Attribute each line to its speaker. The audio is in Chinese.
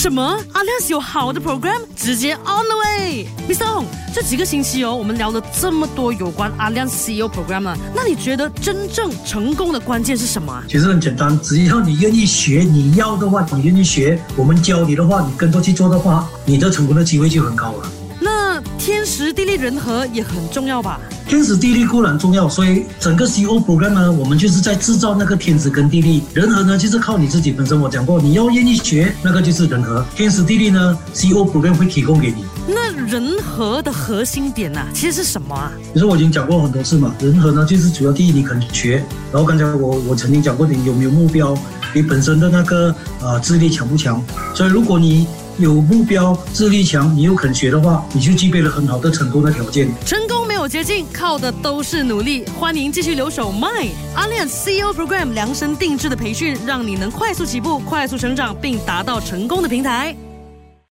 Speaker 1: 什么？阿亮有好的 program，直接 on the way，Mr. Ong，这几个星期哦，我们聊了这么多有关阿亮 CEO program 了，那你觉得真正成功的关键是什么啊？
Speaker 2: 其实很简单，只要你愿意学，你要的话，你愿意学，我们教你的话，你跟着去做的话，你的成功的机会就很高了。
Speaker 1: 那天时地利人和也很重要吧？
Speaker 2: 天时地利固然重要，所以整个 CO program 呢，我们就是在制造那个天时跟地利。人和呢，就是靠你自己本身。我讲过，你要愿意学，那个就是人和。天时地利呢，CO program 会提供给你。
Speaker 1: 那人和的核心点呢，其实是什么啊？
Speaker 2: 其实我已经讲过很多次嘛，人和呢，就是主要第一你肯学，然后刚才我我曾经讲过，你有没有目标，你本身的那个呃智力强不强？所以如果你有目标、智力强，你又肯学的话，你就具备了很好的成功的条件。
Speaker 1: 成功没有捷径，靠的都是努力。欢迎继续留守 My Alliance CEO Program 量身定制的培训，让你能快速起步、快速成长，并达到成功的平台。